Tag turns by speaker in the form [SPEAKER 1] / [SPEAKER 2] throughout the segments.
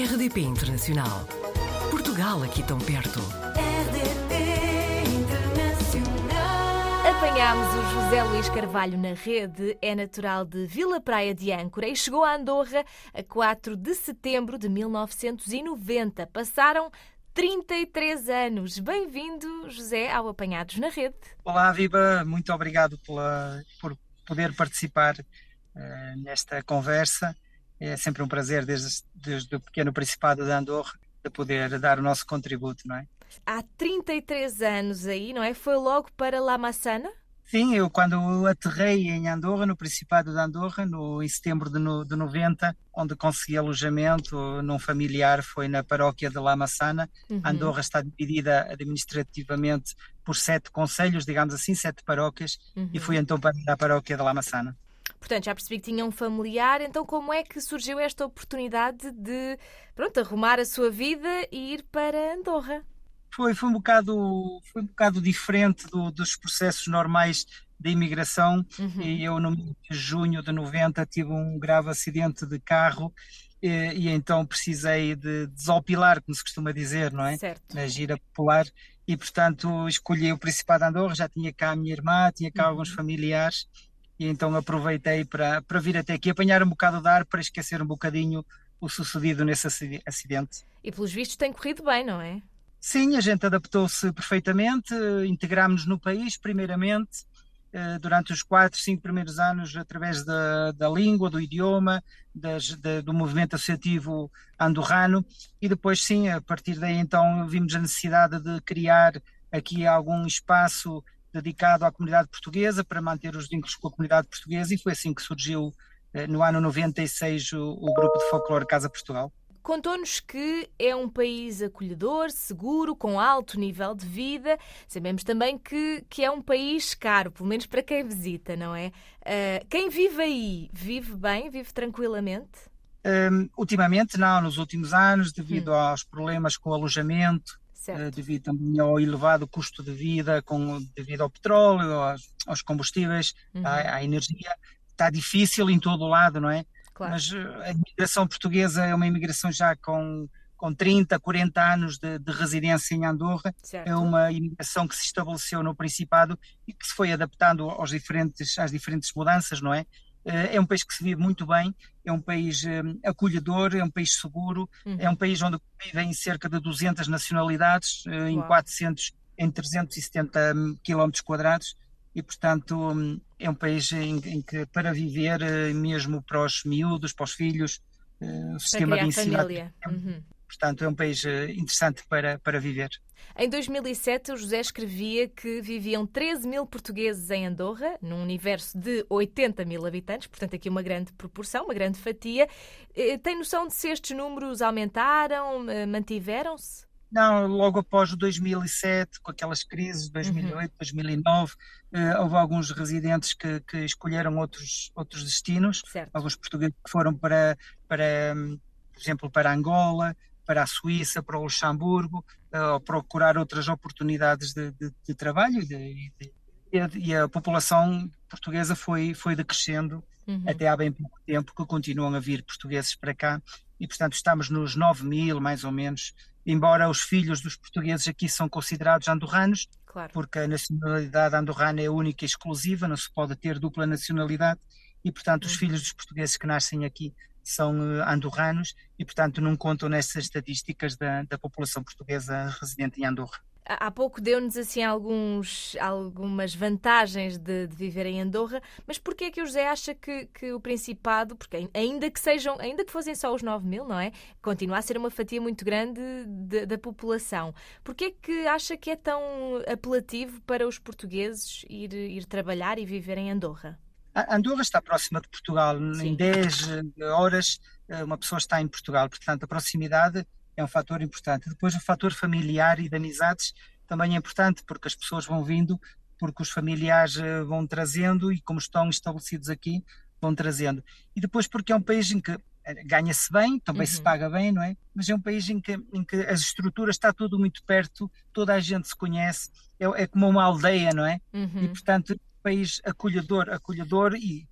[SPEAKER 1] RDP Internacional. Portugal aqui tão perto.
[SPEAKER 2] RDP Internacional.
[SPEAKER 3] Apanhámos o José Luís Carvalho na rede, é natural de Vila Praia de Âncora e chegou a Andorra a 4 de setembro de 1990. Passaram 33 anos. Bem-vindo, José, ao Apanhados na Rede.
[SPEAKER 4] Olá, Viva, muito obrigado pela, por poder participar uh, nesta conversa. É sempre um prazer, desde, desde o pequeno Principado de Andorra, de poder dar o nosso contributo, não é?
[SPEAKER 3] Há 33 anos aí, não é? Foi logo para La Massana?
[SPEAKER 4] Sim, eu quando aterrei em Andorra, no Principado de Andorra, no, em setembro de, no, de 90, onde consegui alojamento num familiar, foi na paróquia de La Massana. Uhum. Andorra está dividida administrativamente por sete conselhos, digamos assim, sete paróquias, uhum. e fui então para a paróquia de La Massana.
[SPEAKER 3] Portanto, já percebi que tinha um familiar, então como é que surgiu esta oportunidade de, pronto, arrumar a sua vida e ir para Andorra?
[SPEAKER 4] Foi, foi um bocado, foi um bocado diferente do, dos processos normais da imigração uhum. e eu no mês de junho de 90 tive um grave acidente de carro e, e, então precisei de desopilar, como se costuma dizer, não é?
[SPEAKER 3] Certo.
[SPEAKER 4] Na gira popular e portanto escolhi o Principado de Andorra, já tinha cá a minha irmã, tinha cá uhum. alguns familiares e então aproveitei para, para vir até aqui apanhar um bocado de ar para esquecer um bocadinho o sucedido nesse acidente.
[SPEAKER 3] E pelos vistos tem corrido bem, não é?
[SPEAKER 4] Sim, a gente adaptou-se perfeitamente, integrámos-nos no país, primeiramente, eh, durante os quatro, cinco primeiros anos, através da, da língua, do idioma, das, da, do movimento associativo andorrano, e depois, sim, a partir daí, então, vimos a necessidade de criar aqui algum espaço dedicado à comunidade portuguesa para manter os vínculos com a comunidade portuguesa, e foi assim que surgiu, eh, no ano 96, o, o grupo de folclore Casa Portugal.
[SPEAKER 3] Contou-nos que é um país acolhedor, seguro, com alto nível de vida. Sabemos também que, que é um país caro, pelo menos para quem visita, não é? Uh, quem vive aí, vive bem, vive tranquilamente?
[SPEAKER 4] Um, ultimamente não, nos últimos anos, devido hum. aos problemas com o alojamento, uh, devido também ao elevado custo de vida, com, devido ao petróleo, aos, aos combustíveis, uhum. à, à energia, está difícil em todo o lado, não é? Claro. Mas eh, a imigração portuguesa é uma imigração já com, com 30, 40 anos de, de residência em Andorra. Certo. É uma imigração que se estabeleceu no Principado e que se foi adaptando aos diferentes, às diferentes mudanças, não é? Eh, é um país que se vive muito bem, é um país eh, acolhedor, é um país seguro, uhum. é um país onde vivem cerca de 200 nacionalidades, uh, em 400, em 370 km quadrados e, portanto, hum, é um país em, em, que, para viver, eh, mesmo para os miúdos, para os filhos, eh, o sistema de ensino.
[SPEAKER 3] Família. Uhum.
[SPEAKER 4] Portanto, é um país eh, interessante para, para viver.
[SPEAKER 3] Em 2007, o José escrevia que viviam 13 mil portugueses em Andorra, num universo de 80 mil habitantes, portanto, aqui uma grande proporção, uma grande fatia. Tem noção de se estes números aumentaram, mantiveram-se?
[SPEAKER 4] Não, logo após o 2007, com aquelas crises, 2008, uhum. 2009, uh, houve alguns residentes que, que, escolheram outros, outros destinos,
[SPEAKER 3] certo.
[SPEAKER 4] alguns portugueses que foram para, para, por exemplo, para Angola, para a Suíça, para o Luxemburgo, uh, procurar outras oportunidades de, de, de trabalho e, de, e, a, população portuguesa foi, foi decrescendo uhum. até há bem pouco tempo que continuam a vir portugueses para cá e portanto estamos nos 9 mil mais ou menos embora os filhos dos portugueses aqui são considerados andorranos,
[SPEAKER 3] claro.
[SPEAKER 4] porque a nacionalidade andorrana é única e exclusiva, não se pode ter dupla nacionalidade, e portanto os uhum. filhos dos portugueses que nascem aqui são uh, andorranos e portanto não contam nessas estatísticas da, da população portuguesa residente em Andorra.
[SPEAKER 3] Há pouco deu-nos assim alguns, algumas vantagens de, de, viver em Andorra, mas porquê é que o José acha que, que, o Principado, porque ainda que sejam, ainda que fossem só os 9 mil, não é? Continua a ser uma fatia muito grande de, da população. Porquê é que acha que é tão apelativo para os portugueses ir, ir trabalhar e viver em Andorra?
[SPEAKER 4] Andorra está próxima de Portugal. Sim. Em 10 horas eh, uma pessoa está em Portugal, portanto a proximidade é um fator importante. Depois o fator familiar e de amizades também é importante, porque as pessoas vão vindo, porque os familiares eh, vão trazendo e como estão estabelecidos aqui, vão trazendo. E depois porque é um país em que eh, ganha-se bem, também uhum. se paga bem, não é? Mas é um país em que, em que as estruturas está tudo muito perto, toda a gente se conhece, é, é como uma aldeia, não é? Uhum. E portanto, país acolhedor, acolhedor e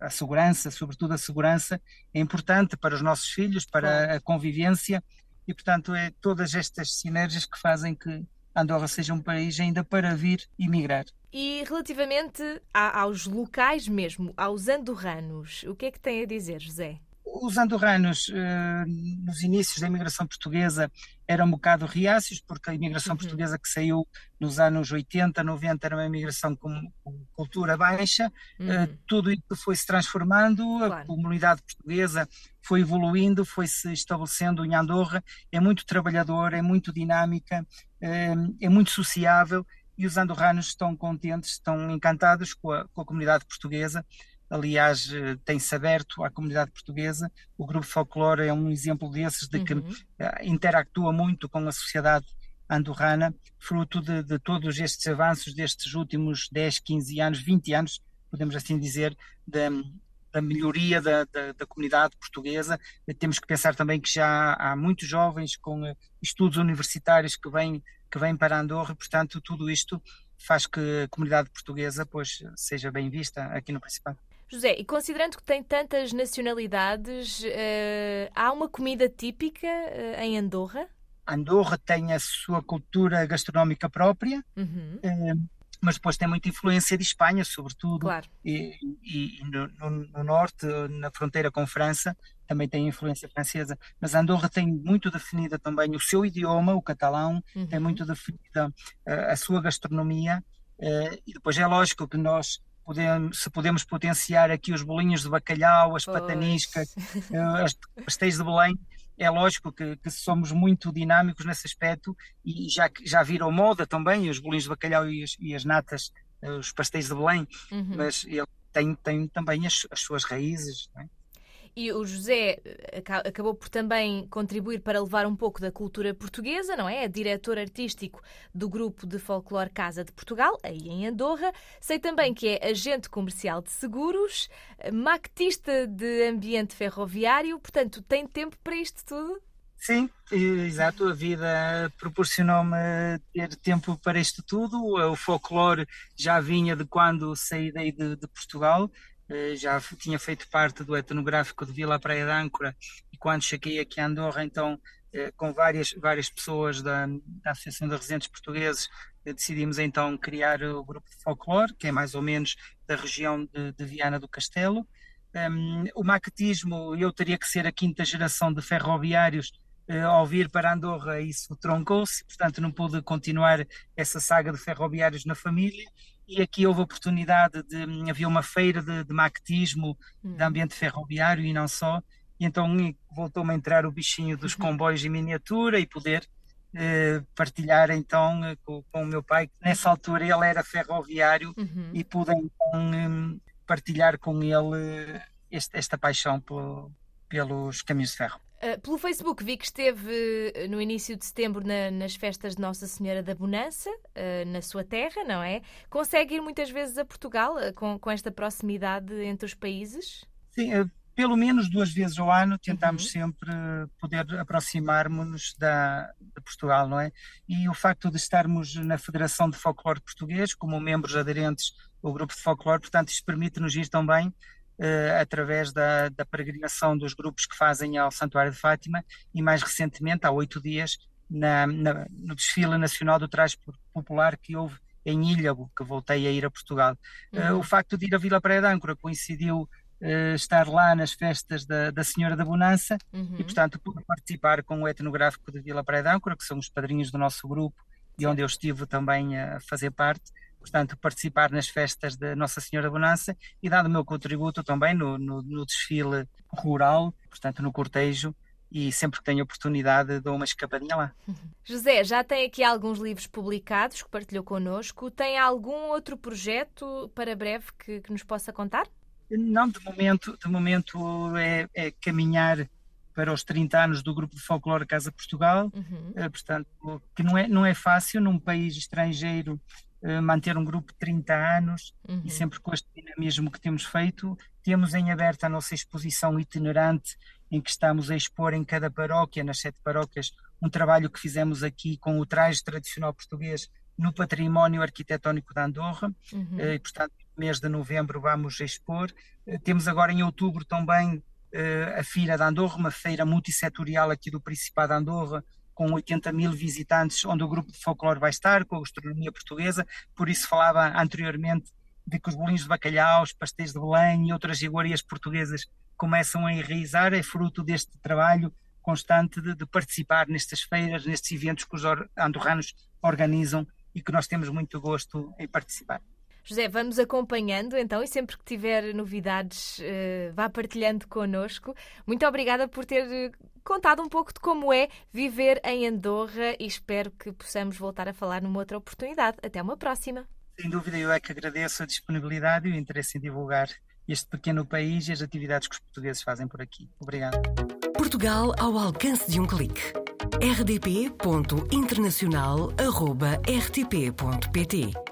[SPEAKER 4] a segurança, sobretudo a segurança, é importante para os nossos filhos, para a convivência e, portanto, é todas estas sinergias que fazem que Andorra seja um país ainda para vir e migrar.
[SPEAKER 3] E relativamente a, aos locais mesmo, aos andorranos, o que é que tem a dizer, José?
[SPEAKER 4] Os andorranos, eh, nos inícios da imigração portuguesa, eram um bocado reácios, porque a imigração uhum. portuguesa que saiu nos anos 80, 90 era uma imigração com, com cultura baixa, eh, uhum. tudo isso foi se transformando, claro. a comunidade portuguesa foi evoluindo, foi se estabelecendo em Andorra, é muito trabalhadora, é muito dinâmica, é, é muito sociável e os andorranos estão contentes, estão encantados com a, com a comunidade portuguesa aliás, eh, tem-se aberto à comunidade portuguesa. O Grupo Folclore é um exemplo desses, de que uhum. Eh, interactua muito com a sociedade andorrana, fruto de, de, todos estes avanços destes últimos 10, 15 anos, 20 anos, podemos assim dizer, da, da melhoria da, da, da, comunidade portuguesa. Temos que pensar também que já há muitos jovens com eh, estudos universitários que vêm, que vêm para Andorra, portanto, tudo isto faz que a comunidade portuguesa pois, seja bem vista aqui no Principado.
[SPEAKER 3] José, e considerando que tem tantas nacionalidades, uh, há uma comida típica uh, em Andorra?
[SPEAKER 4] Andorra tem a sua cultura gastronómica própria,
[SPEAKER 3] uhum.
[SPEAKER 4] uh, mas depois tem muita influência de Espanha, sobretudo.
[SPEAKER 3] Claro.
[SPEAKER 4] E, e no, no, no, norte, na fronteira com França, também tem influência francesa. Mas Andorra tem muito definida também o seu idioma, o catalão, uhum. tem muito definida a sua gastronomia. e depois é lógico que nós podemos, se podemos potenciar aqui os bolinhos de bacalhau, as pois. pataniscas, eh, as pastéis de Belém, é lógico que, que, somos muito dinâmicos nesse aspecto e já, já viram moda também os bolinhos de bacalhau e as, e as natas, eh, os pastéis de Belém, uhum. mas ele tem, tem também as, as suas raízes. Não é?
[SPEAKER 3] E o José eh, acabou por também contribuir para levar um pouco da cultura portuguesa, não é? É diretor artístico do grupo de folclore Casa de Portugal, aí em Andorra. Sei também que é agente comercial de seguros, maquetista de ambiente ferroviário, portanto, tem tempo para isto tudo?
[SPEAKER 4] Sim, exato. A vida proporcionou-me ter tempo para isto tudo. O folclore já vinha de quando saí daí de, de Portugal eh, já tinha feito parte do etnográfico de Vila Praia de Âncora e quando cheguei aqui a Andorra, então, eh, com várias, várias pessoas da, da Associação de Residentes Portugueses, eh, decidimos então criar o grupo de folclore, que é mais ou menos da região de, de Viana do Castelo. Um, o maquetismo, eu teria que ser a quinta geração de ferroviários ao vir para Andorra, isso troncou-se, portanto não pude continuar essa saga de ferroviários na família e aqui houve a oportunidade de havia uma feira de, de maquetismo hum. de ambiente ferroviário e não só e então voltou-me a entrar o bichinho dos uhum. comboios em miniatura e poder eh, partilhar então eh, com, com, o meu pai que nessa altura ele era ferroviário
[SPEAKER 3] uhum.
[SPEAKER 4] e pude então um, partilhar com ele este, esta paixão pelo, pelos caminhos de ferro.
[SPEAKER 3] Uh, pelo Facebook vi que esteve eh, no início de setembro na, nas festas de Nossa Senhora da Bonança, uh, na sua terra, não é? Consegue ir muitas vezes a Portugal com, com esta proximidade entre os países?
[SPEAKER 4] Sim, pelo menos duas vezes ao ano tentamos uhum. sempre poder aproximar-nos de Portugal, não é? E o facto de estarmos na Federação de Folclore Português, como membros aderentes ao grupo de folclore, portanto, isso permite-nos ir também através da, da, peregrinação dos grupos que fazem ao Santuário de Fátima e mais recentemente, há oito dias, na, na, no desfile nacional do traje popular que houve em Ilhavo, que voltei a ir a Portugal. Eh, uhum. Uh, o facto de ir a Vila Praia de Âncora coincidiu uh, estar lá nas festas da, da Senhora da Bonança
[SPEAKER 3] uhum.
[SPEAKER 4] e, portanto, pude participar com o etnográfico de Vila Praia de Âncora, que são os padrinhos do nosso grupo e onde eu estive também a fazer parte portanto, participar nas festas de Nossa Senhora da Bonança e dado o meu contributo também no, no, no desfile rural, portanto, no cortejo, e sempre que tenho oportunidade dou uma escapadinha lá.
[SPEAKER 3] José, já tem aqui alguns livros publicados que partilhou connosco. Tem algum outro projeto para breve que, que nos possa contar?
[SPEAKER 4] Não, de momento, de momento é, é, caminhar para os 30 anos do Grupo de Folclore Casa Portugal,
[SPEAKER 3] uhum.
[SPEAKER 4] Eh, portanto, que não é, não é fácil num país estrangeiro manter um grupo de 30 anos
[SPEAKER 3] uhum.
[SPEAKER 4] e sempre com este dinamismo que temos feito. Temos em aberto a nossa exposição itinerante, em que estamos a expor em cada paróquia, nas sete paróquias, um trabalho que fizemos aqui com o traje tradicional português no património arquitetónico da Andorra.
[SPEAKER 3] Uhum.
[SPEAKER 4] Eh, e, portanto, mês de novembro vamos expor. Temos agora em outubro também a Feira de Andorra, uma feira multissetorial aqui do Principado de Andorra, com 80 mil visitantes, onde o grupo de folclore vai estar, com a gastronomia portuguesa, por isso falava anteriormente de que os bolinhos de bacalhau, os pastéis de Belém e outras iguarias portuguesas começam a enraizar, é fruto deste trabalho constante de, de, participar nestas feiras, nestes eventos que os andorranos organizam e que nós temos muito gosto em participar.
[SPEAKER 3] José, vamos acompanhando então e sempre que tiver novidades, uh, vá partilhando connosco. Muito obrigada por ter eh, contado um pouco de como é viver em Andorra e espero que possamos voltar a falar numa outra oportunidade. Até uma próxima.
[SPEAKER 4] Sem dúvida, eu é que agradeço a disponibilidade e o interesse em divulgar este pequeno país e as atividades que os portugueses fazem por aqui. Obrigado.
[SPEAKER 1] Portugal ao alcance de um clique. rdp.internacional.rtp.pt